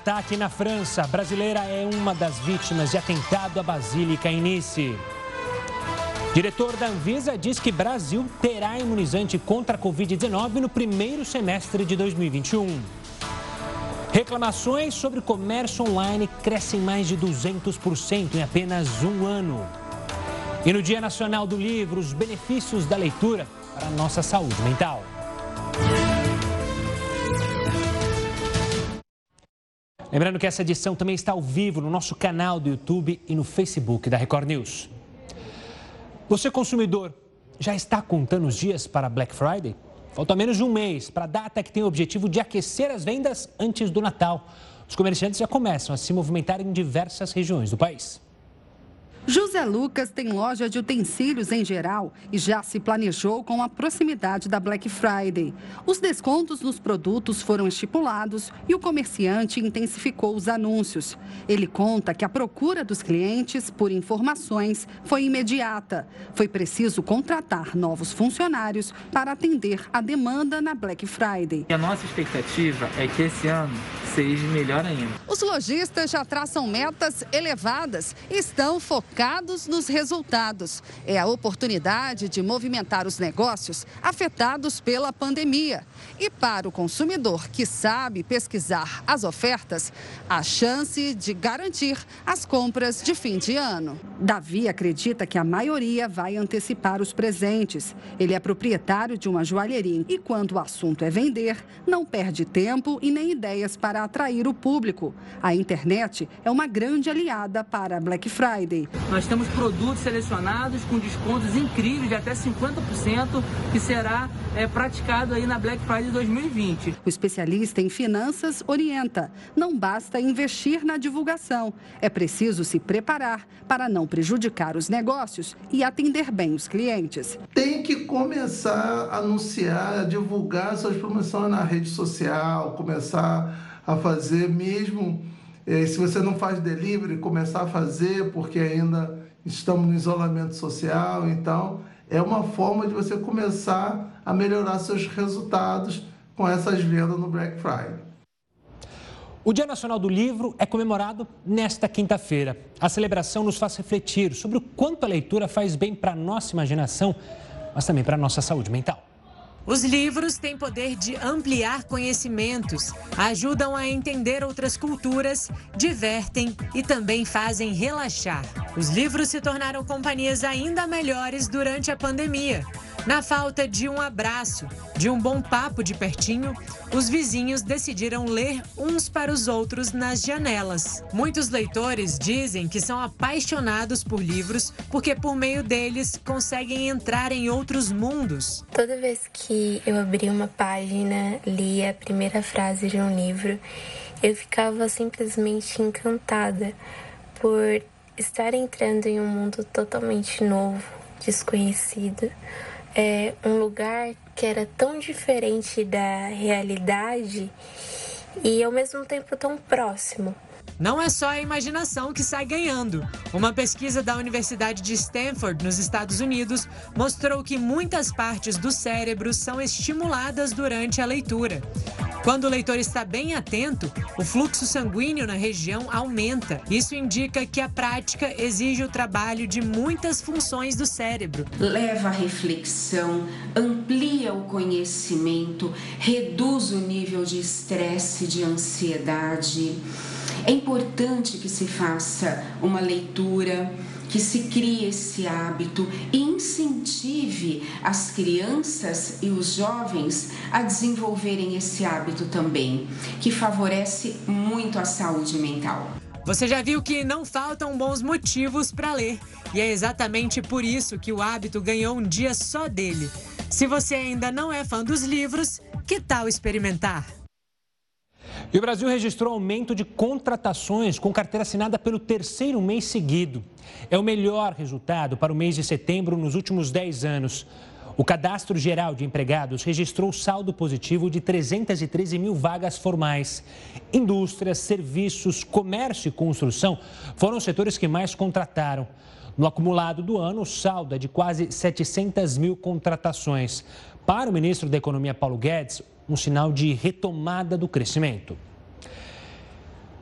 Ataque na França. A brasileira é uma das vítimas de atentado à Basílica em Nice. Diretor da Anvisa diz que Brasil terá imunizante contra a Covid-19 no primeiro semestre de 2021. Reclamações sobre comércio online crescem mais de 200% em apenas um ano. E no Dia Nacional do Livro, os benefícios da leitura para a nossa saúde mental. Lembrando que essa edição também está ao vivo no nosso canal do YouTube e no Facebook da Record News. Você, consumidor, já está contando os dias para Black Friday? Falta menos de um mês para a data que tem o objetivo de aquecer as vendas antes do Natal. Os comerciantes já começam a se movimentar em diversas regiões do país. José Lucas tem loja de utensílios em geral e já se planejou com a proximidade da Black Friday. Os descontos nos produtos foram estipulados e o comerciante intensificou os anúncios. Ele conta que a procura dos clientes por informações foi imediata. Foi preciso contratar novos funcionários para atender a demanda na Black Friday. A nossa expectativa é que esse ano seja melhor ainda. Os lojistas já traçam metas elevadas e estão focados nos resultados. É a oportunidade de movimentar os negócios afetados pela pandemia. E para o consumidor que sabe pesquisar as ofertas, a chance de garantir as compras de fim de ano. Davi acredita que a maioria vai antecipar os presentes. Ele é proprietário de uma joalheria e, quando o assunto é vender, não perde tempo e nem ideias para atrair o público. A internet é uma grande aliada para Black Friday. Nós temos produtos selecionados com descontos incríveis de até 50% que será é, praticado aí na Black Friday 2020. O especialista em finanças orienta: não basta investir na divulgação, é preciso se preparar para não prejudicar os negócios e atender bem os clientes. Tem que começar a anunciar, a divulgar suas promoções na rede social, começar a fazer mesmo eh, se você não faz delivery, começar a fazer, porque ainda estamos no isolamento social, então é uma forma de você começar a melhorar seus resultados com essas vendas no Black Friday. O Dia Nacional do Livro é comemorado nesta quinta-feira. A celebração nos faz refletir sobre o quanto a leitura faz bem para a nossa imaginação, mas também para a nossa saúde mental. Os livros têm poder de ampliar conhecimentos, ajudam a entender outras culturas, divertem e também fazem relaxar. Os livros se tornaram companhias ainda melhores durante a pandemia. Na falta de um abraço, de um bom papo de pertinho, os vizinhos decidiram ler uns para os outros nas janelas. Muitos leitores dizem que são apaixonados por livros porque, por meio deles, conseguem entrar em outros mundos. Toda vez que eu abria uma página, lia a primeira frase de um livro, eu ficava simplesmente encantada por estar entrando em um mundo totalmente novo, desconhecido é, um lugar que era tão diferente da realidade e ao mesmo tempo tão próximo. Não é só a imaginação que sai ganhando. Uma pesquisa da Universidade de Stanford, nos Estados Unidos, mostrou que muitas partes do cérebro são estimuladas durante a leitura. Quando o leitor está bem atento, o fluxo sanguíneo na região aumenta. Isso indica que a prática exige o trabalho de muitas funções do cérebro. Leva à reflexão, amplia o conhecimento, reduz o nível de estresse, de ansiedade. É importante que se faça uma leitura, que se crie esse hábito e incentive as crianças e os jovens a desenvolverem esse hábito também, que favorece muito a saúde mental. Você já viu que não faltam bons motivos para ler, e é exatamente por isso que o hábito ganhou um dia só dele. Se você ainda não é fã dos livros, que tal experimentar? E o Brasil registrou aumento de contratações com carteira assinada pelo terceiro mês seguido. É o melhor resultado para o mês de setembro nos últimos 10 anos. O Cadastro Geral de Empregados registrou saldo positivo de 313 mil vagas formais. Indústrias, serviços, comércio e construção foram os setores que mais contrataram. No acumulado do ano, o saldo é de quase 700 mil contratações. Para o ministro da Economia, Paulo Guedes, um sinal de retomada do crescimento.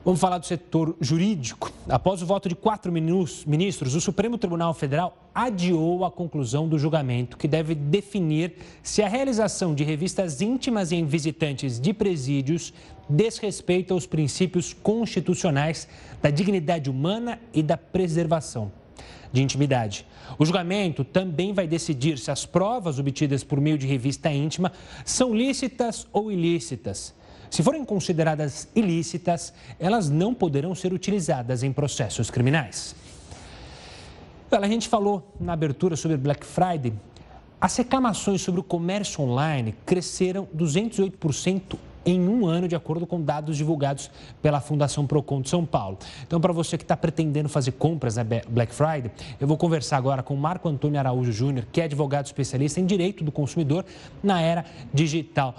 Vamos falar do setor jurídico. Após o voto de quatro ministros, o Supremo Tribunal Federal adiou a conclusão do julgamento, que deve definir se a realização de revistas íntimas em visitantes de presídios desrespeita os princípios constitucionais da dignidade humana e da preservação de intimidade. O julgamento também vai decidir se as provas obtidas por meio de revista íntima são lícitas ou ilícitas se forem consideradas ilícitas, elas não poderão ser utilizadas em processos criminais. a gente falou na abertura sobre Black Friday. As reclamações sobre o comércio online cresceram 208% em um ano, de acordo com dados divulgados pela Fundação Procon de São Paulo. Então, para você que está pretendendo fazer compras na Black Friday, eu vou conversar agora com Marco Antônio Araújo Júnior, que é advogado especialista em direito do consumidor na era digital.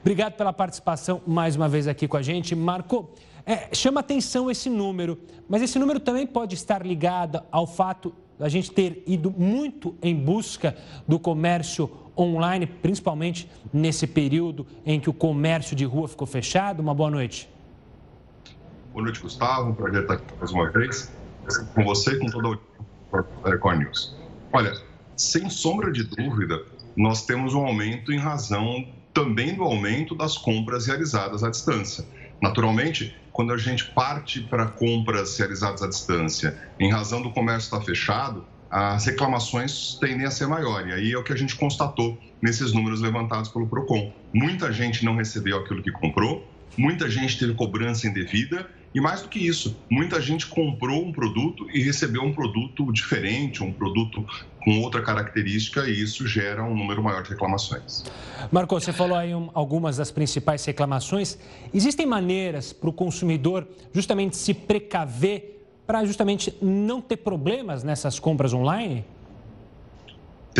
Obrigado pela participação mais uma vez aqui com a gente. Marco, é, chama atenção esse número, mas esse número também pode estar ligado ao fato da gente ter ido muito em busca do comércio online, principalmente nesse período em que o comércio de rua ficou fechado. Uma boa noite. Boa noite, Gustavo. Um prazer estar aqui mais uma vez com você e com toda a Record News. Olha, sem sombra de dúvida, nós temos um aumento em razão também do aumento das compras realizadas à distância. Naturalmente, quando a gente parte para compras realizadas à distância, em razão do comércio estar fechado, as reclamações tendem a ser maiores. E aí é o que a gente constatou nesses números levantados pelo PROCON. Muita gente não recebeu aquilo que comprou, muita gente teve cobrança indevida e mais do que isso, muita gente comprou um produto e recebeu um produto diferente, um produto com outra característica, e isso gera um número maior de reclamações. Marco, você falou aí algumas das principais reclamações. Existem maneiras para o consumidor justamente se precaver para justamente não ter problemas nessas compras online?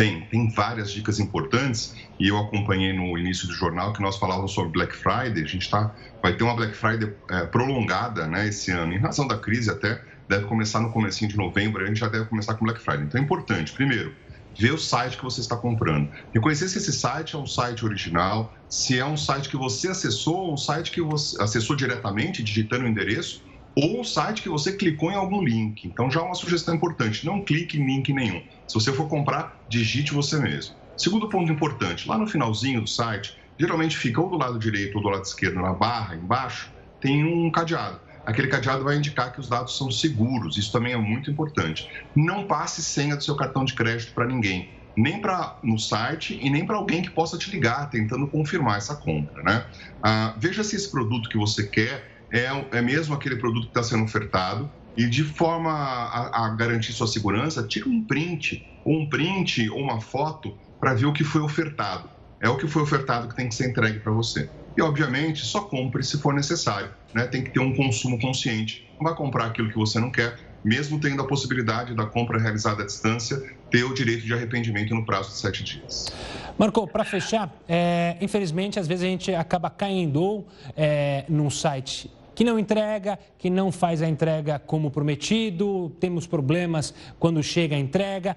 Tem, tem várias dicas importantes e eu acompanhei no início do jornal que nós falávamos sobre Black Friday. A gente tá, vai ter uma Black Friday é, prolongada né, esse ano, em razão da crise até, deve começar no comecinho de novembro, a gente já deve começar com Black Friday. Então é importante, primeiro, ver o site que você está comprando. Reconhecer se esse site é um site original, se é um site que você acessou, ou um site que você acessou diretamente, digitando o endereço, ou um site que você clicou em algum link. Então já é uma sugestão importante, não clique em link nenhum. Se você for comprar, digite você mesmo. Segundo ponto importante, lá no finalzinho do site, geralmente fica ou do lado direito ou do lado esquerdo, na barra, embaixo, tem um cadeado. Aquele cadeado vai indicar que os dados são seguros, isso também é muito importante. Não passe senha do seu cartão de crédito para ninguém, nem para no site e nem para alguém que possa te ligar tentando confirmar essa compra, né? Ah, veja se esse produto que você quer é, é mesmo aquele produto que está sendo ofertado, e de forma a, a, garantir sua segurança, tira um print, ou um print ou uma foto para ver o que foi ofertado. É o que foi ofertado que tem que ser entregue para você. E, obviamente, só compre se for necessário. Né? Tem que ter um consumo consciente. Não vai comprar aquilo que você não quer, mesmo tendo a possibilidade da compra realizada à distância, ter o direito de arrependimento no prazo de sete dias. Marco, para fechar, é, infelizmente, às vezes a gente acaba caindo é, num site que não entrega, que não faz a entrega como prometido, temos problemas quando chega a entrega.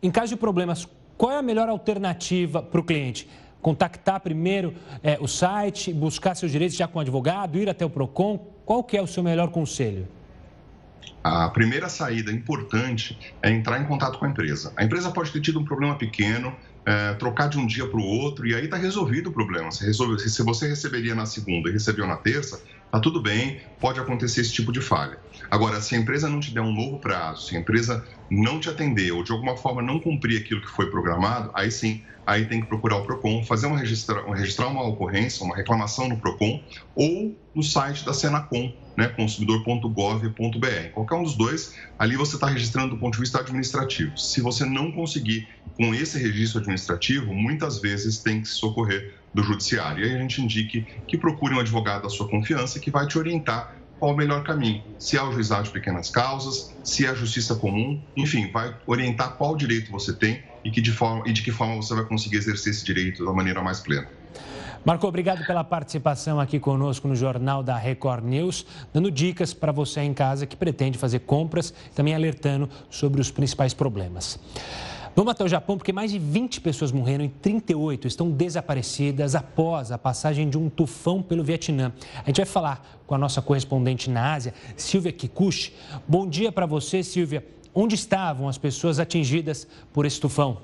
Em caso de problemas, qual é a melhor alternativa para o cliente? Contactar primeiro é, o site, buscar seus direitos já com o advogado, ir até o PROCON? Qual que é o seu melhor conselho? A primeira saída importante é entrar em contato com a empresa. A empresa pode ter tido um problema pequeno, é, trocar de um dia para o outro e aí está resolvido o problema. Se, resolve, se você receberia na segunda e recebeu na terça, tá tudo bem, pode acontecer esse tipo de falha. Agora, se a empresa não te der um novo prazo, se a empresa não te atender ou de alguma forma não cumprir aquilo que foi programado, aí sim, aí tem que procurar o PROCON, fazer uma registra, registrar uma ocorrência, uma reclamação no PROCON ou no site da Senacom, né, consumidor.gov.br. Qualquer um dos dois, ali você está registrando do ponto de vista administrativo. Se você não conseguir com esse registro administrativo, muitas vezes tem que se socorrer do judiciário. E aí a gente indique que procure um advogado da sua confiança que vai te orientar qual o melhor caminho. Se é o juizado de pequenas causas, se é a justiça comum, enfim, vai orientar qual direito você tem e, que de, forma, e de que forma você vai conseguir exercer esse direito da maneira mais plena. Marco, obrigado pela participação aqui conosco no Jornal da Record News, dando dicas para você em casa que pretende fazer compras, também alertando sobre os principais problemas. Vamos até o Japão, porque mais de 20 pessoas morreram e 38 estão desaparecidas após a passagem de um tufão pelo Vietnã. A gente vai falar com a nossa correspondente na Ásia, Silvia Kikuchi. Bom dia para você, Silvia. Onde estavam as pessoas atingidas por esse tufão?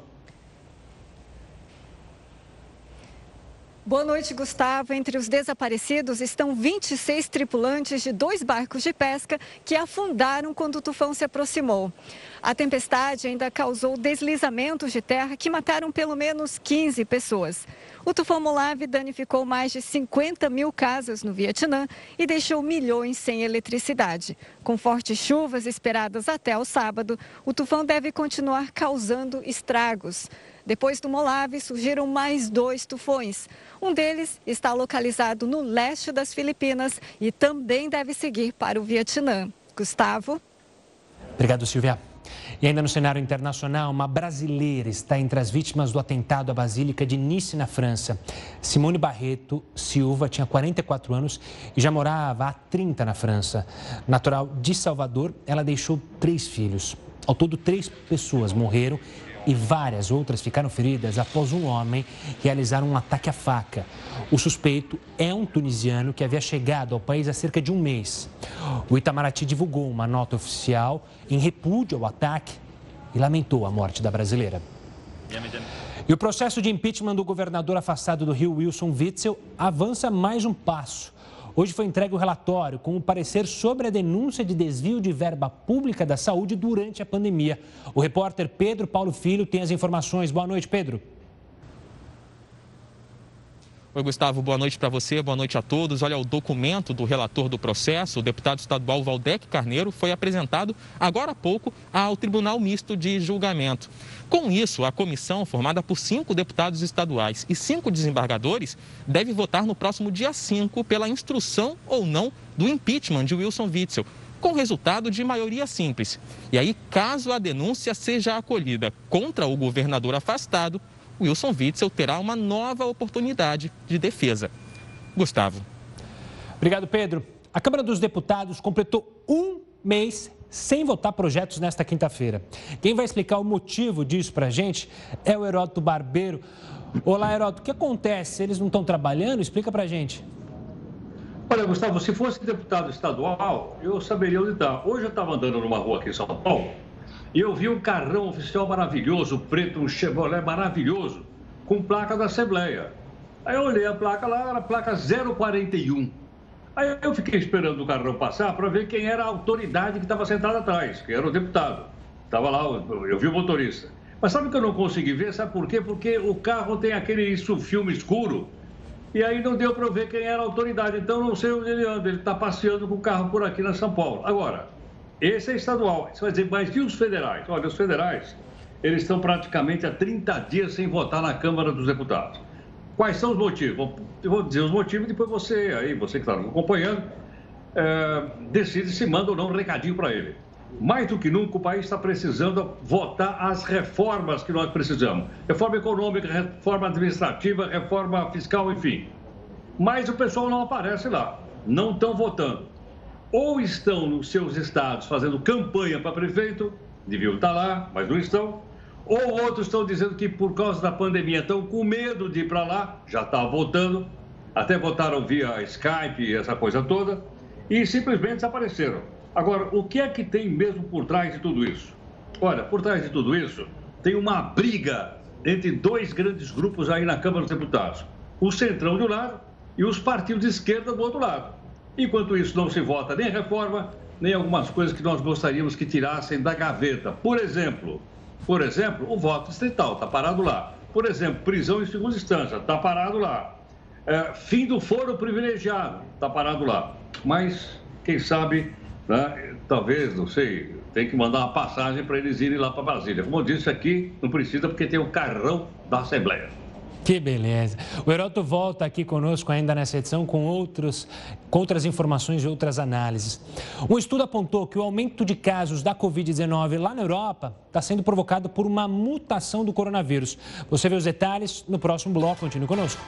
Boa noite, Gustavo. Entre os desaparecidos estão 26 tripulantes de dois barcos de pesca que afundaram quando o tufão se aproximou. A tempestade ainda causou deslizamentos de terra que mataram pelo menos 15 pessoas. O tufão Molave danificou mais de 50 mil casas no Vietnã e deixou milhões sem eletricidade. Com fortes chuvas esperadas até o sábado, o tufão deve continuar causando estragos. Depois do Molave, surgiram mais dois tufões. Um deles está localizado no leste das Filipinas e também deve seguir para o Vietnã. Gustavo. Obrigado, Silvia. E ainda no cenário internacional, uma brasileira está entre as vítimas do atentado à Basílica de Nice, na França. Simone Barreto Silva tinha 44 anos e já morava há 30 na França. Natural de Salvador, ela deixou três filhos. Ao todo, três pessoas morreram e várias outras ficaram feridas após um homem realizar um ataque à faca. O suspeito é um tunisiano que havia chegado ao país há cerca de um mês. O Itamaraty divulgou uma nota oficial em repúdio ao ataque e lamentou a morte da brasileira. E o processo de impeachment do governador afastado do Rio, Wilson Witzel, avança mais um passo. Hoje foi entregue o relatório com o parecer sobre a denúncia de desvio de verba pública da saúde durante a pandemia. O repórter Pedro Paulo Filho tem as informações. Boa noite, Pedro. Oi, Gustavo, boa noite para você, boa noite a todos. Olha, o documento do relator do processo, o deputado estadual Valdec Carneiro, foi apresentado agora há pouco ao Tribunal Misto de Julgamento. Com isso, a comissão, formada por cinco deputados estaduais e cinco desembargadores, deve votar no próximo dia 5 pela instrução ou não do impeachment de Wilson Witzel, com resultado de maioria simples. E aí, caso a denúncia seja acolhida contra o governador afastado, Wilson Witzel terá uma nova oportunidade de defesa. Gustavo. Obrigado, Pedro. A Câmara dos Deputados completou um mês sem votar projetos nesta quinta-feira. Quem vai explicar o motivo disso para a gente é o Heródoto Barbeiro. Olá, Heródoto, o que acontece? Eles não estão trabalhando? Explica para a gente. Olha, Gustavo, se fosse deputado estadual, eu saberia onde está. Hoje eu estava andando numa rua aqui em São Paulo e eu vi um carrão oficial maravilhoso, preto, um Chevrolet maravilhoso, com placa da Assembleia. Aí eu olhei a placa lá, era placa 041. Aí eu fiquei esperando o carrão passar para ver quem era a autoridade que estava sentada atrás, que era o deputado. Estava lá, eu vi o motorista. Mas sabe que eu não consegui ver? Sabe por quê? Porque o carro tem aquele isso, filme escuro. E aí não deu para ver quem era a autoridade. Então não sei onde ele anda. Ele está passeando com o carro por aqui na São Paulo. Agora, esse é estadual. Isso vai dizer, mas e os federais? Olha, os federais, eles estão praticamente há 30 dias sem votar na Câmara dos Deputados. Quais são os motivos? Eu vou dizer os motivos, depois você, aí, você que está acompanhando, é, decide se manda ou não um recadinho para ele. Mais do que nunca, o país está precisando votar as reformas que nós precisamos. Reforma econômica, reforma administrativa, reforma fiscal, enfim. Mas o pessoal não aparece lá, não estão votando ou estão nos seus estados fazendo campanha para prefeito, deviam estar lá, mas não estão, ou outros estão dizendo que por causa da pandemia estão com medo de ir para lá, já está votando, até votaram via Skype essa coisa toda, e simplesmente desapareceram. Agora, o que é que tem mesmo por trás de tudo isso? Olha, por trás de tudo isso, tem uma briga entre dois grandes grupos aí na Câmara dos Deputados: o Centrão de um lado e os partidos de esquerda do outro lado. Enquanto isso, não se vota nem reforma, nem algumas coisas que nós gostaríamos que tirassem da gaveta. Por exemplo, por exemplo, o voto distrital está parado lá. Por exemplo, prisão em segunda instância está parado lá. É, fim do foro privilegiado está parado lá. Mas quem sabe, né, talvez, não sei, tem que mandar uma passagem para eles irem lá para Brasília. Como eu disse aqui, não precisa porque tem o carrão da Assembleia. Que beleza. O Heroto volta aqui conosco ainda nessa edição com, outros, com outras informações e outras análises. Um estudo apontou que o aumento de casos da Covid-19 lá na Europa está sendo provocado por uma mutação do coronavírus. Você vê os detalhes no próximo bloco. Continue conosco.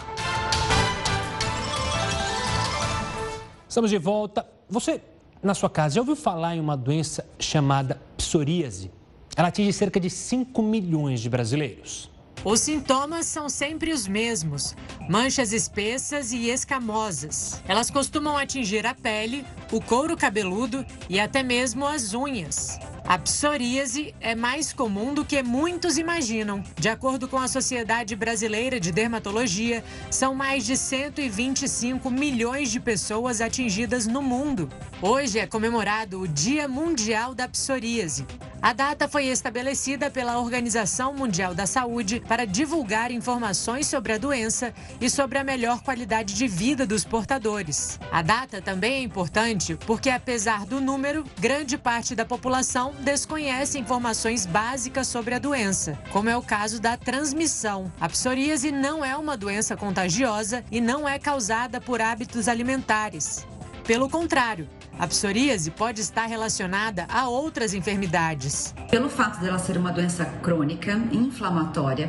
Estamos de volta. Você, na sua casa, já ouviu falar em uma doença chamada psoríase? ela atinge cerca de 5 milhões de brasileiros. Os sintomas são sempre os mesmos: manchas espessas e escamosas. Elas costumam atingir a pele, o couro cabeludo e até mesmo as unhas. A psoríase é mais comum do que muitos imaginam. De acordo com a Sociedade Brasileira de Dermatologia, são mais de 125 milhões de pessoas atingidas no mundo. Hoje é comemorado o Dia Mundial da Psoríase. A data foi estabelecida pela Organização Mundial da Saúde para divulgar informações sobre a doença e sobre a melhor qualidade de vida dos portadores. A data também é importante porque, apesar do número, grande parte da população desconhece informações básicas sobre a doença, como é o caso da transmissão. A psoríase não é uma doença contagiosa e não é causada por hábitos alimentares. Pelo contrário, a psoríase pode estar relacionada a outras enfermidades. Pelo fato dela ser uma doença crônica, inflamatória,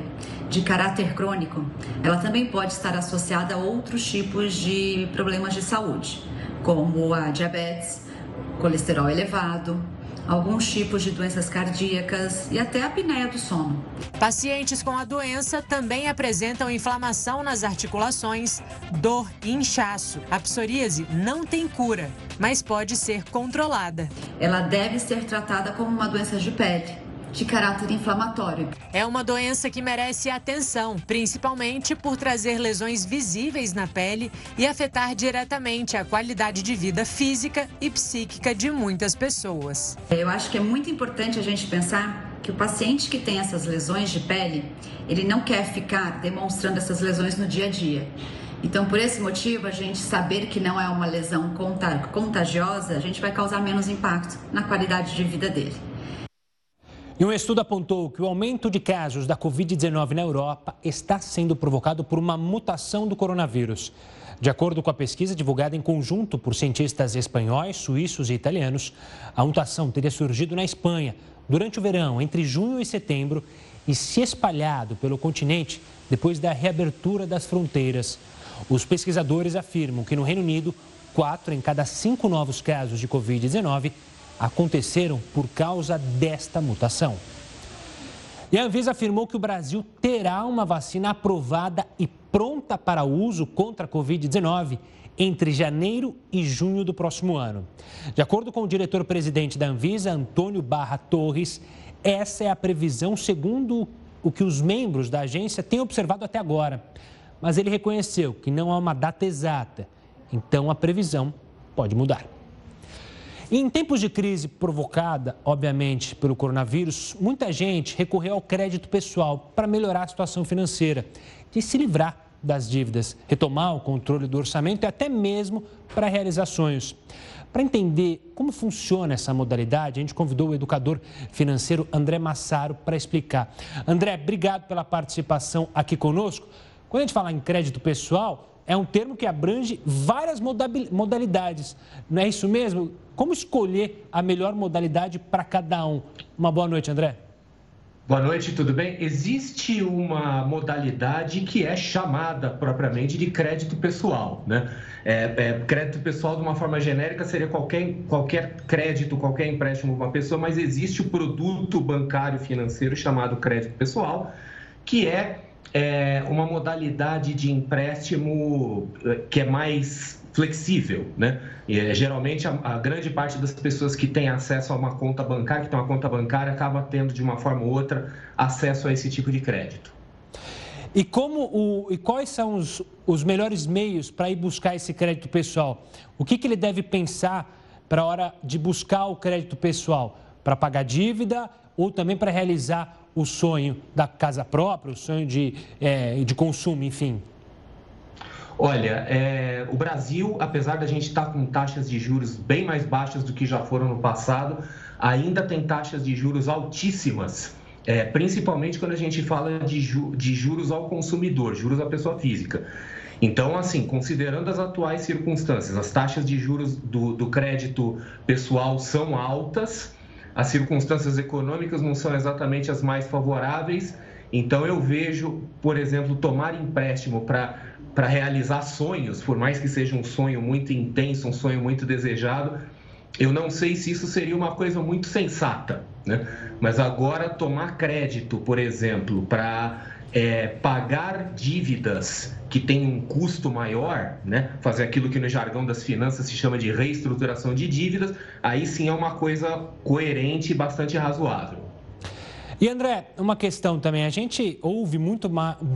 de caráter crônico, ela também pode estar associada a outros tipos de problemas de saúde, como a diabetes, colesterol elevado, alguns tipos de doenças cardíacas e até a apneia do sono. Pacientes com a doença também apresentam inflamação nas articulações, dor e inchaço. A psoríase não tem cura, mas pode ser controlada. Ela deve ser tratada como uma doença de pele de caráter inflamatório. É uma doença que merece atenção, principalmente por trazer lesões visíveis na pele e afetar diretamente a qualidade de vida física e psíquica de muitas pessoas. Eu acho que é muito importante a gente pensar que o paciente que tem essas lesões de pele, ele não quer ficar demonstrando essas lesões no dia a dia. Então, por esse motivo, a gente saber que não é uma lesão contagiosa, a gente vai causar menos impacto na qualidade de vida dele. E um estudo apontou que o aumento de casos da Covid-19 na Europa está sendo provocado por uma mutação do coronavírus. De acordo com a pesquisa divulgada em conjunto por cientistas espanhóis, suíços e italianos, a mutação teria surgido na Espanha durante o verão, entre junho e setembro, e se espalhado pelo continente depois da reabertura das fronteiras. Os pesquisadores afirmam que no Reino Unido, quatro em cada cinco novos casos de Covid-19 aconteceram por causa desta mutação. E a Anvisa afirmou que o Brasil terá uma vacina aprovada e pronta para uso contra a Covid-19 entre janeiro e junho do próximo ano. De acordo com o diretor-presidente da Anvisa, Antônio Barra Torres, essa é a previsão segundo o que os membros da agência têm observado até agora. Mas ele reconheceu que não há uma data exata, então a previsão pode mudar. Em tempos de crise provocada, obviamente, pelo coronavírus, muita gente recorreu ao crédito pessoal para melhorar a situação financeira e se livrar das dívidas, retomar o controle do orçamento e até mesmo para realizar sonhos. Para entender como funciona essa modalidade, a gente convidou o educador financeiro André Massaro para explicar. André, obrigado pela participação aqui conosco. Quando a gente fala em crédito pessoal, é um termo que abrange várias modalidades. Não é isso mesmo? Como escolher a melhor modalidade para cada um? Uma boa noite, André. Boa noite, tudo bem? Existe uma modalidade que é chamada propriamente de crédito pessoal, né? É, é, crédito pessoal, de uma forma genérica, seria qualquer, qualquer crédito, qualquer empréstimo para uma pessoa, mas existe o produto bancário financeiro chamado crédito pessoal, que é é uma modalidade de empréstimo eh, que é mais flexível, né? E, eh, geralmente a, a, grande parte das pessoas que têm acesso a uma conta bancária, que tem uma conta bancária, acaba tendo de uma forma ou outra acesso a esse tipo de crédito. E como o, e quais são os, os melhores meios para ir buscar esse crédito pessoal? O que, que ele deve pensar para a hora de buscar o crédito pessoal? Para pagar dívida ou também para realizar o sonho da casa própria, o sonho de, é, de consumo, enfim? Olha, é, o Brasil, apesar da gente estar tá com taxas de juros bem mais baixas do que já foram no passado, ainda tem taxas de juros altíssimas, é, principalmente quando a gente fala de, ju de juros ao consumidor, juros à pessoa física. Então, assim, considerando as atuais circunstâncias, as taxas de juros do, do crédito pessoal são altas, as circunstâncias econômicas não são exatamente as mais favoráveis. Então, eu vejo, por exemplo, tomar empréstimo para realizar sonhos, por mais que seja um sonho muito intenso, um sonho muito desejado, eu não sei se isso seria uma coisa muito sensata, né? Mas agora tomar crédito, por exemplo, para é, pagar dívidas que têm um custo maior, né? fazer aquilo que no jargão das finanças se chama de reestruturação de dívidas, aí sim é uma coisa coerente e bastante razoável. E André, uma questão também, a gente ouve muito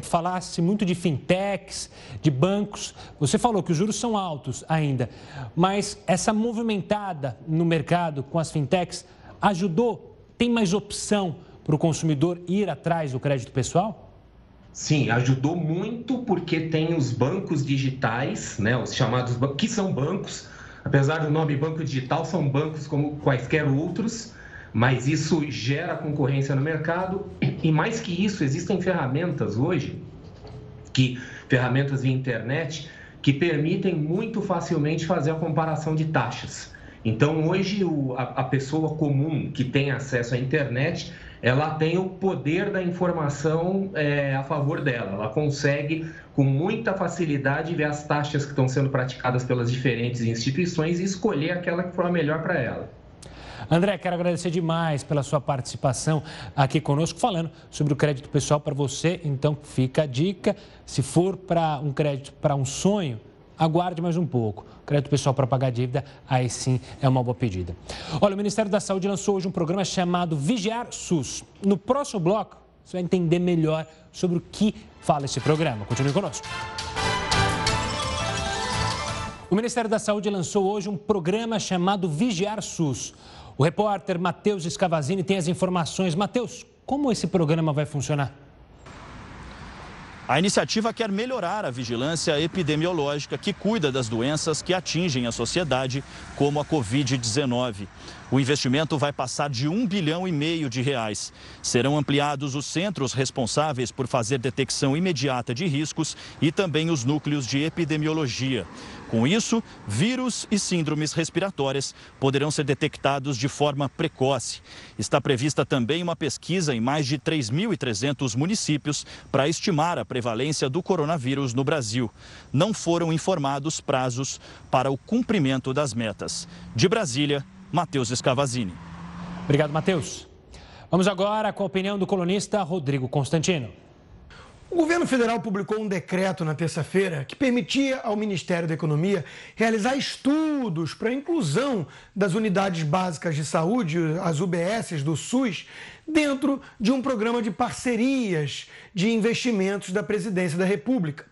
falar-se muito de fintechs, de bancos. Você falou que os juros são altos ainda, mas essa movimentada no mercado com as fintechs ajudou? Tem mais opção para o consumidor ir atrás do crédito pessoal? Sim, ajudou muito porque tem os bancos digitais, né, os chamados que são bancos, apesar do nome banco digital, são bancos como quaisquer outros, mas isso gera concorrência no mercado e mais que isso, existem ferramentas hoje que ferramentas via internet que permitem muito facilmente fazer a comparação de taxas. Então, hoje, o, a, a pessoa comum que tem acesso à internet ela tem o poder da informação é, a favor dela. Ela consegue, com muita facilidade, ver as taxas que estão sendo praticadas pelas diferentes instituições e escolher aquela que for a melhor para ela. André, quero agradecer demais pela sua participação aqui conosco, falando sobre o crédito pessoal para você. Então, fica a dica: se for para um crédito para um sonho, aguarde mais um pouco. Crédito pessoal para pagar dívida, aí sim é uma boa pedida. Olha, o Ministério da Saúde lançou hoje um programa chamado Vigiar SUS. No próximo bloco, você vai entender melhor sobre o que fala esse programa. Continue conosco. O Ministério da Saúde lançou hoje um programa chamado Vigiar SUS. O repórter Matheus Escavazini tem as informações. Matheus, como esse programa vai funcionar? A iniciativa quer melhorar a vigilância epidemiológica que cuida das doenças que atingem a sociedade, como a Covid-19. O investimento vai passar de um bilhão e meio de reais. Serão ampliados os centros responsáveis por fazer detecção imediata de riscos e também os núcleos de epidemiologia. Com isso, vírus e síndromes respiratórias poderão ser detectados de forma precoce. Está prevista também uma pesquisa em mais de 3.300 municípios para estimar a prevalência do coronavírus no Brasil. Não foram informados prazos para o cumprimento das metas. De Brasília, Matheus Escavazini. Obrigado, Matheus. Vamos agora com a opinião do colunista Rodrigo Constantino. O governo federal publicou um decreto na terça-feira que permitia ao Ministério da Economia realizar estudos para a inclusão das unidades básicas de saúde, as UBSs do SUS, dentro de um programa de parcerias de investimentos da Presidência da República.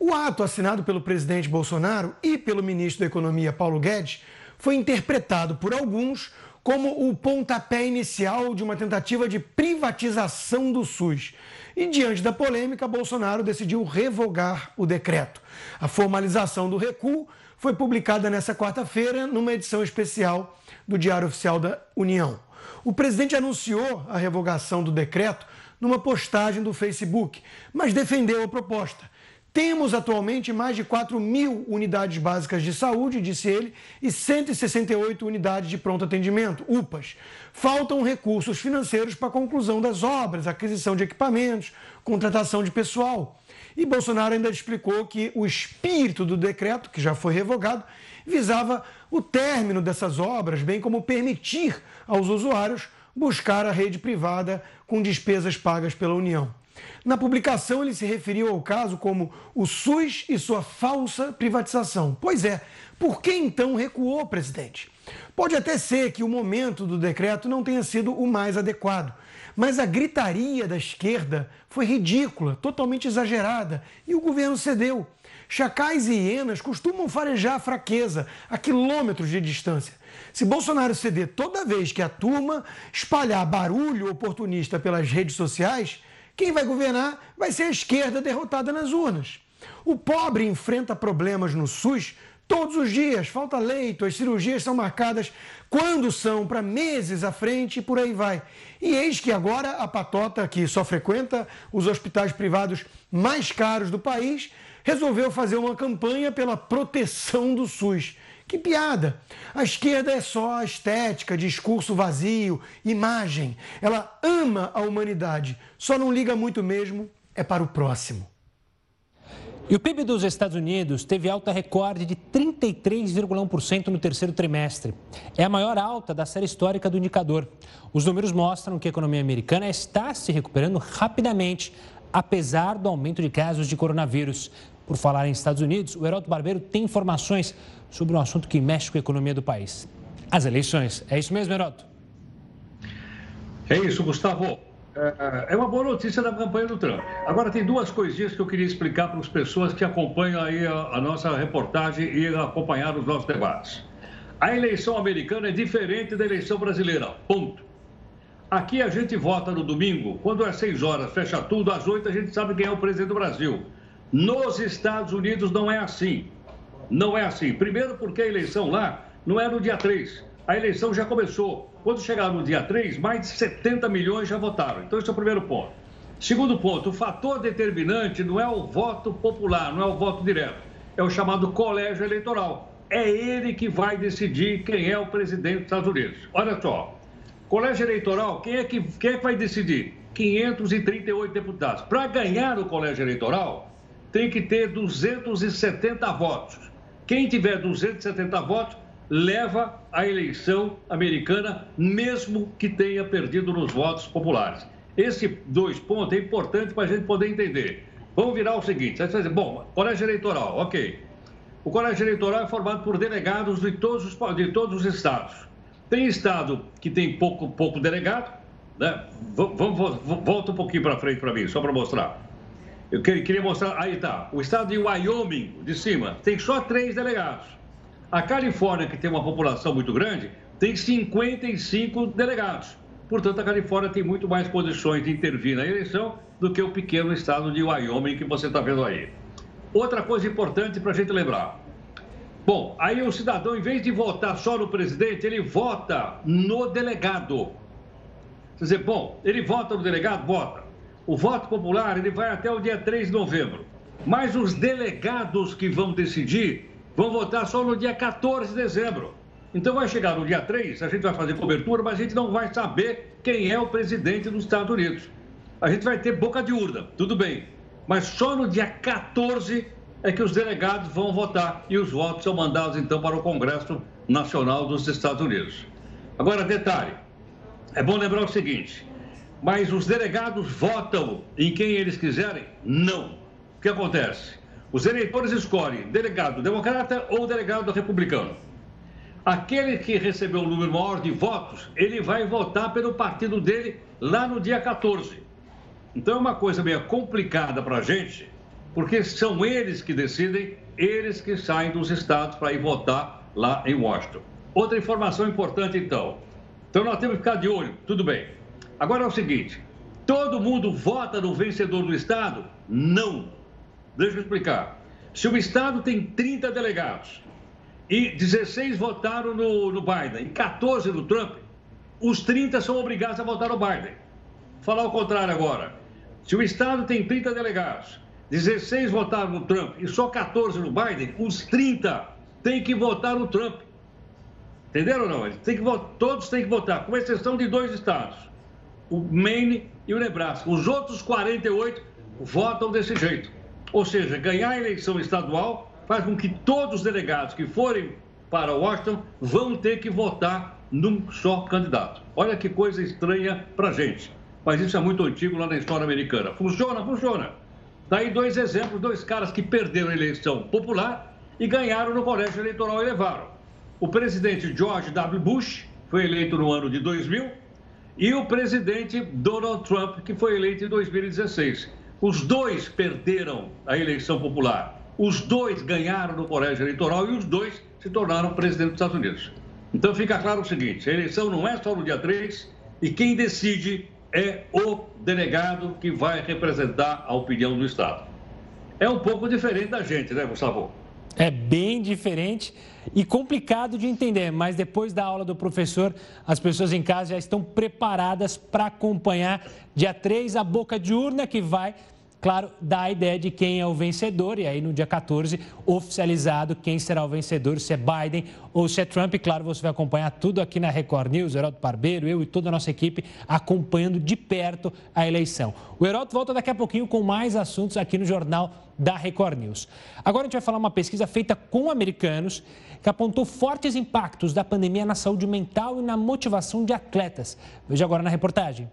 O ato assinado pelo presidente Bolsonaro e pelo ministro da Economia Paulo Guedes foi interpretado por alguns como o pontapé inicial de uma tentativa de privatização do SUS. E diante da polêmica, Bolsonaro decidiu revogar o decreto. A formalização do recuo foi publicada nesta quarta-feira numa edição especial do Diário Oficial da União. O presidente anunciou a revogação do decreto numa postagem do Facebook, mas defendeu a proposta temos atualmente mais de 4 mil unidades básicas de saúde, disse ele, e 168 unidades de pronto atendimento, UPAs. Faltam recursos financeiros para a conclusão das obras, aquisição de equipamentos, contratação de pessoal. E Bolsonaro ainda explicou que o espírito do decreto, que já foi revogado, visava o término dessas obras, bem como permitir aos usuários buscar a rede privada com despesas pagas pela União. Na publicação, ele se referiu ao caso como o SUS e sua falsa privatização. Pois é, por que então recuou, presidente? Pode até ser que o momento do decreto não tenha sido o mais adequado, mas a gritaria da esquerda foi ridícula, totalmente exagerada, e o governo cedeu. Chacais e hienas costumam farejar a fraqueza a quilômetros de distância. Se Bolsonaro ceder toda vez que a turma espalhar barulho oportunista pelas redes sociais, quem vai governar vai ser a esquerda derrotada nas urnas. O pobre enfrenta problemas no SUS todos os dias. Falta leito, as cirurgias são marcadas quando são, para meses à frente e por aí vai. E eis que agora a patota, que só frequenta os hospitais privados mais caros do país, resolveu fazer uma campanha pela proteção do SUS. Que piada! A esquerda é só estética, discurso vazio, imagem. Ela ama a humanidade, só não liga muito mesmo é para o próximo. E o PIB dos Estados Unidos teve alta recorde de 33,1% no terceiro trimestre. É a maior alta da série histórica do indicador. Os números mostram que a economia americana está se recuperando rapidamente, apesar do aumento de casos de coronavírus. Por falar em Estados Unidos, o Heraldo Barbeiro tem informações sobre um assunto que mexe com a economia do país. As eleições. É isso mesmo, Heraldo? É isso, Gustavo. É, é uma boa notícia da campanha do Trump. Agora, tem duas coisinhas que eu queria explicar para as pessoas que acompanham aí a, nossa reportagem e acompanharam os nossos debates. A eleição americana é diferente da eleição brasileira, ponto. Aqui a gente vota no domingo, quando é 6 horas, fecha tudo, às 8 a gente sabe quem é o presidente do Brasil. Nos Estados Unidos não é assim. Não é assim. Primeiro porque a eleição lá não é no dia 3. A eleição já começou. Quando chegar no dia 3, mais de 70 milhões já votaram. Então, esse é o primeiro ponto. Segundo ponto, o fator determinante não é o voto popular, não é o voto direto. É o chamado colégio eleitoral. É ele que vai decidir quem é o presidente dos Estados Unidos. Olha só, colégio eleitoral, quem é que, quem é que vai decidir? 538 deputados. Para ganhar o colégio eleitoral, tem que ter 270 votos. Quem tiver 270 votos, leva a eleição americana, mesmo que tenha perdido nos votos populares. Esse dois pontos é importante para a gente poder entender. Vamos virar o seguinte: você vai dizer, bom, colégio eleitoral, ok. O colégio eleitoral é formado por delegados de todos os, de todos os estados. Tem estado que tem pouco, pouco delegado, né? Vamos, volta um pouquinho para frente para mim, só para mostrar. Eu queria mostrar, aí tá, o estado de Wyoming, de cima, tem só três delegados. A Califórnia, que tem uma população muito grande, tem 55 delegados. Portanto, a Califórnia tem muito mais condições de intervir na eleição do que o pequeno estado de Wyoming que você está vendo aí. Outra coisa importante para a gente lembrar. Bom, aí o cidadão, em vez de votar só no presidente, ele vota no delegado. Quer dizer, bom, ele vota no delegado? Vota. O voto popular ele vai até o dia 3 de novembro. Mas os delegados que vão decidir vão votar só no dia 14 de dezembro. Então vai chegar no dia 3, a gente vai fazer cobertura, mas a gente não vai saber quem é o presidente dos Estados Unidos. A gente vai ter boca de urna, tudo bem. Mas só no dia 14 é que os delegados vão votar e os votos são mandados então para o Congresso Nacional dos Estados Unidos. Agora, detalhe: é bom lembrar o seguinte, mas os delegados votam em quem eles quiserem? Não. O que acontece? Os eleitores escolhem delegado democrata ou delegado republicano. Aquele que recebeu o número maior de votos, ele vai votar pelo partido dele lá no dia 14. Então é uma coisa meio complicada para a gente, porque são eles que decidem, eles que saem dos estados para ir votar lá em Washington. Outra informação importante, então. Então nós temos que ficar de olho, tudo bem. Agora é o seguinte: todo mundo vota no vencedor do estado? Não. Deixa eu explicar. Se o Estado tem 30 delegados e 16 votaram no, no Biden e 14 no Trump, os 30 são obrigados a votar no Biden. Vou falar o contrário agora. Se o Estado tem 30 delegados, 16 votaram no Trump e só 14 no Biden, os 30 têm que votar no Trump. Entenderam ou não? Que, todos têm que votar, com exceção de dois estados, o Maine e o Nebraska. Os outros 48 votam desse jeito. Ou seja, ganhar a eleição estadual faz com que todos os delegados que forem para Washington vão ter que votar num só candidato. Olha que coisa estranha para a gente. Mas isso é muito antigo lá na história americana. Funciona? Funciona. Daí dois exemplos, dois caras que perderam a eleição popular e ganharam no colégio eleitoral e levaram. O presidente George W. Bush foi eleito no ano de 2000 e o presidente Donald Trump, que foi eleito em 2016. Os dois perderam a eleição popular. Os dois ganharam no colégio eleitoral e os dois se tornaram presidente dos Estados Unidos. Então fica claro o seguinte: a eleição não é só no dia 3 e quem decide é o delegado que vai representar a opinião do Estado. É um pouco diferente da gente, né, Gustavo? É bem diferente e complicado de entender, mas depois da aula do professor, as pessoas em casa já estão preparadas para acompanhar. Dia 3 a boca de urna que vai claro, dá a ideia de quem é o vencedor. E aí, no dia 14, oficializado quem será o vencedor, se é Biden ou se é Trump. E, claro, você vai acompanhar tudo aqui na Record News, Heródoto Barbeiro, eu e toda a nossa equipe acompanhando de perto a eleição. O Heródoto volta daqui a pouquinho com mais assuntos aqui no Jornal da Record News. Agora a gente vai falar uma pesquisa feita com americanos que apontou fortes impactos da pandemia na saúde mental e na motivação de atletas. Veja agora na reportagem.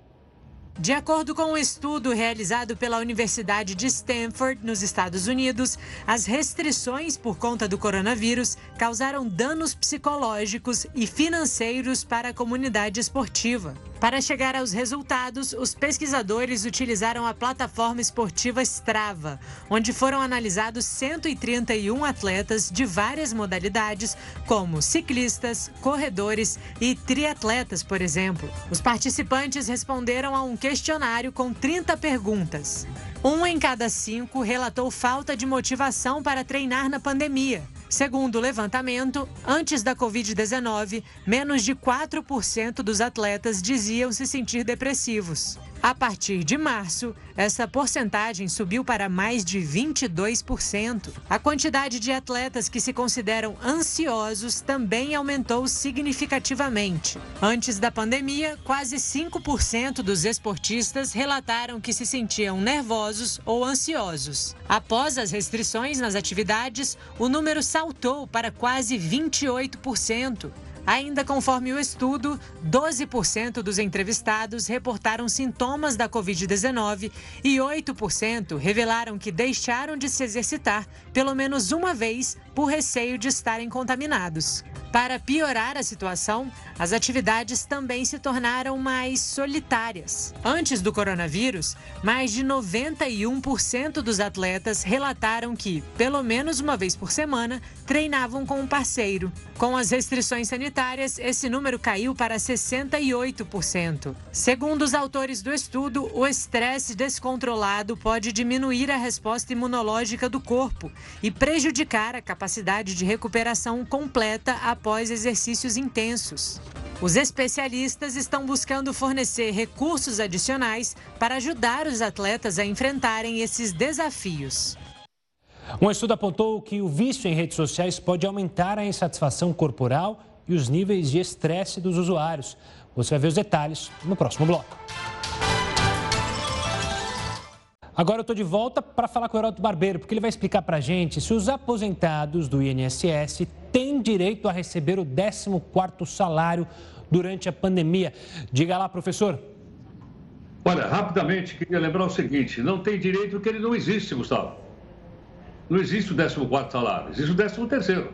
De acordo com um estudo realizado pela Universidade de Stanford, nos Estados Unidos, as restrições por conta do coronavírus causaram danos psicológicos e financeiros para a comunidade esportiva. Para chegar aos resultados, os pesquisadores utilizaram a plataforma esportiva Strava, onde foram analisados 131 atletas de várias modalidades, como ciclistas, corredores e triatletas, por exemplo. Os participantes responderam a um questionário com 30 perguntas. Um em cada cinco relatou falta de motivação para treinar na pandemia. Segundo o levantamento, antes da Covid-19, menos de 4% dos atletas diziam se sentir depressivos. A partir de março, essa porcentagem subiu para mais de 22%. A quantidade de atletas que se consideram ansiosos também aumentou significativamente. Antes da pandemia, quase 5% dos esportistas relataram que se sentiam nervosos ou ansiosos. Após as restrições nas atividades, o número saltou para quase 28%. Ainda conforme o estudo, 12% dos entrevistados reportaram sintomas da Covid-19 e 8% revelaram que deixaram de se exercitar pelo menos uma vez por receio de estarem contaminados. Para piorar a situação, as atividades também se tornaram mais solitárias. Antes do coronavírus, mais de 91% dos atletas relataram que, pelo menos uma vez por semana, treinavam com um parceiro. Com as restrições sanitárias, esse número caiu para 68%. Segundo os autores do estudo, o estresse descontrolado pode diminuir a resposta imunológica do corpo e prejudicar a capacidade de recuperação completa após exercícios intensos. Os especialistas estão buscando fornecer recursos adicionais para ajudar os atletas a enfrentarem esses desafios. Um estudo apontou que o vício em redes sociais pode aumentar a insatisfação corporal e os níveis de estresse dos usuários. Você vai ver os detalhes no próximo bloco. Agora eu estou de volta para falar com o Heródoto Barbeiro, porque ele vai explicar para a gente se os aposentados do INSS têm direito a receber o 14º salário durante a pandemia. Diga lá, professor. Olha, rapidamente, queria lembrar o seguinte, não tem direito porque ele não existe, Gustavo. Não existe o 14º salário, existe o 13º.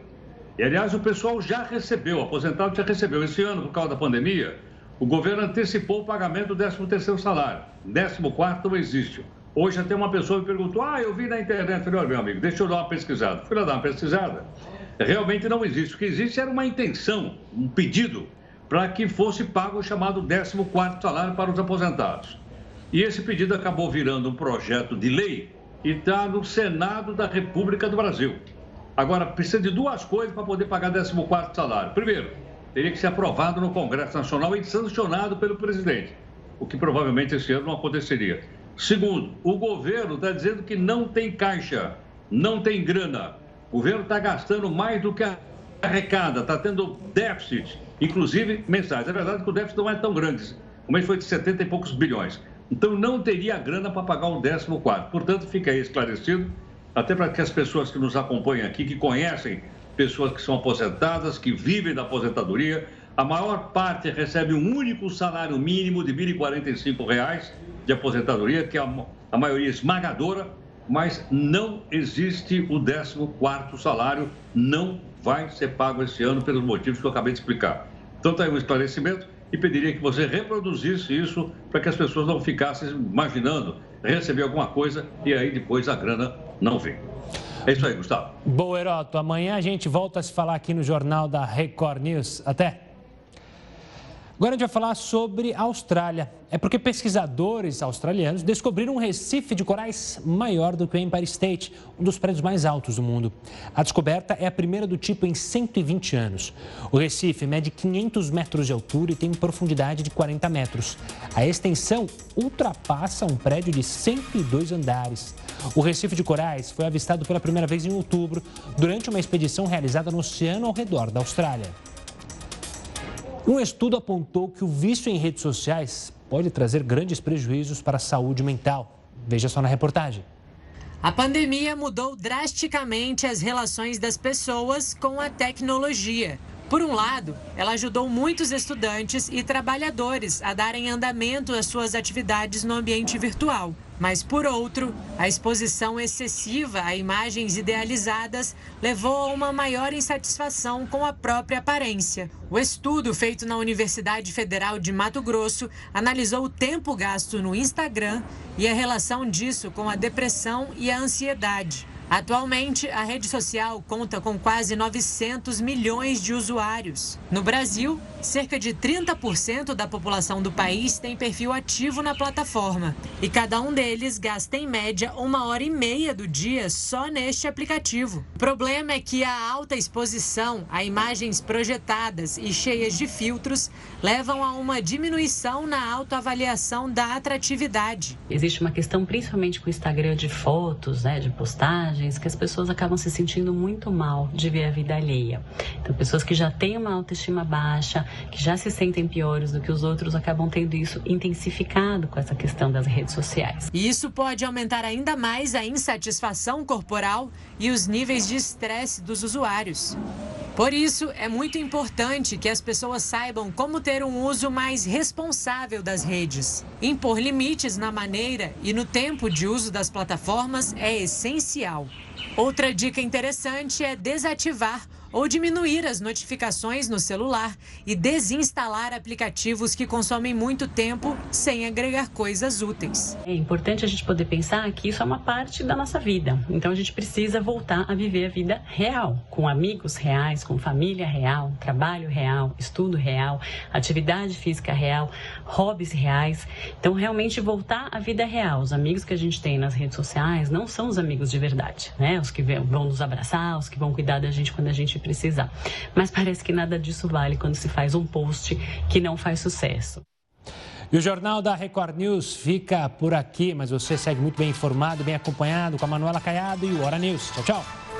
E, aliás, o pessoal já recebeu, o aposentado já recebeu. Esse ano, por causa da pandemia, o governo antecipou o pagamento do 13º salário. 14º não existe. Hoje até uma pessoa me perguntou, ah, eu vi na internet, falei, olha, meu amigo, deixa eu dar uma pesquisada. Fui lá dar uma pesquisada. Realmente não existe. O que existe era uma intenção, um pedido, para que fosse pago o chamado 14º salário para os aposentados. E esse pedido acabou virando um projeto de lei e está no Senado da República do Brasil. Agora, precisa de duas coisas para poder pagar 14º salário. Primeiro, teria que ser aprovado no Congresso Nacional e sancionado pelo presidente, o que provavelmente esse ano não aconteceria. Segundo, o governo está dizendo que não tem caixa, não tem grana. O governo está gastando mais do que arrecada, está tendo déficit, inclusive mensais. É verdade que o déficit não é tão grande, o mês foi de 70 e poucos bilhões. Então não teria grana para pagar o 14. Portanto, fica aí esclarecido, até para que as pessoas que nos acompanham aqui, que conhecem pessoas que são aposentadas, que vivem da aposentadoria, a maior parte recebe um único salário mínimo de R$ 1.045 de aposentadoria, que é a maioria esmagadora, mas não existe o 14º salário, não vai ser pago esse ano pelos motivos que eu acabei de explicar. Então está aí um esclarecimento e pediria que você reproduzisse isso para que as pessoas não ficassem imaginando receber alguma coisa e aí depois a grana não vem. É isso aí, Gustavo. Boa, Heroto. Amanhã a gente volta a se falar aqui no Jornal da Record News. Até! Agora a gente vai falar sobre a Austrália. É porque pesquisadores australianos descobriram um recife de corais maior do que o Empire State, um dos prédios mais altos do mundo. A descoberta é a primeira do tipo em 120 anos. O recife mede 500 metros de altura e tem profundidade de 40 metros. A extensão ultrapassa um prédio de 102 andares. O recife de corais foi avistado pela primeira vez em outubro, durante uma expedição realizada no oceano ao redor da Austrália. Um estudo apontou que o vício em redes sociais pode trazer grandes prejuízos para a saúde mental. Veja só na reportagem. A pandemia mudou drasticamente as relações das pessoas com a tecnologia. Por um lado, ela ajudou muitos estudantes e trabalhadores a darem andamento às suas atividades no ambiente virtual. Mas, por outro, a exposição excessiva a imagens idealizadas levou a uma maior insatisfação com a própria aparência. O estudo feito na Universidade Federal de Mato Grosso analisou o tempo gasto no Instagram e a relação disso com a depressão e a ansiedade. Atualmente, a rede social conta com quase 900 milhões de usuários. No Brasil, cerca de 30% da população do país tem perfil ativo na plataforma. E cada um deles gasta, em média, uma hora e meia do dia só neste aplicativo. O problema é que a alta exposição a imagens projetadas e cheias de filtros levam a uma diminuição na autoavaliação da atratividade. Existe uma questão, principalmente com o Instagram, de fotos, né, de postagens que as pessoas acabam se sentindo muito mal de ver a vida alheia. Então, pessoas que já têm uma autoestima baixa, que já se sentem piores do que os outros, acabam tendo isso intensificado com essa questão das redes sociais. E isso pode aumentar ainda mais a insatisfação corporal e os níveis de estresse dos usuários. Por isso, é muito importante que as pessoas saibam como ter um uso mais responsável das redes. Impor limites na maneira e no tempo de uso das plataformas é essencial. Outra dica interessante é desativar ou diminuir as notificações no celular e desinstalar aplicativos que consomem muito tempo sem agregar coisas úteis. É importante a gente poder pensar que isso é uma parte da nossa vida. Então a gente precisa voltar a viver a vida real, com amigos reais, com família real, trabalho real, estudo real, atividade física real, hobbies reais. Então realmente voltar à vida real. Os amigos que a gente tem nas redes sociais não são os amigos de verdade, né? Os que vão nos abraçar, os que vão cuidar da gente quando a gente precisar. Mas parece que nada disso vale quando se faz um post que não faz sucesso. E o Jornal da Record News fica por aqui, mas você segue muito bem informado, bem acompanhado com a Manuela Caiado e o Hora News. Tchau, tchau.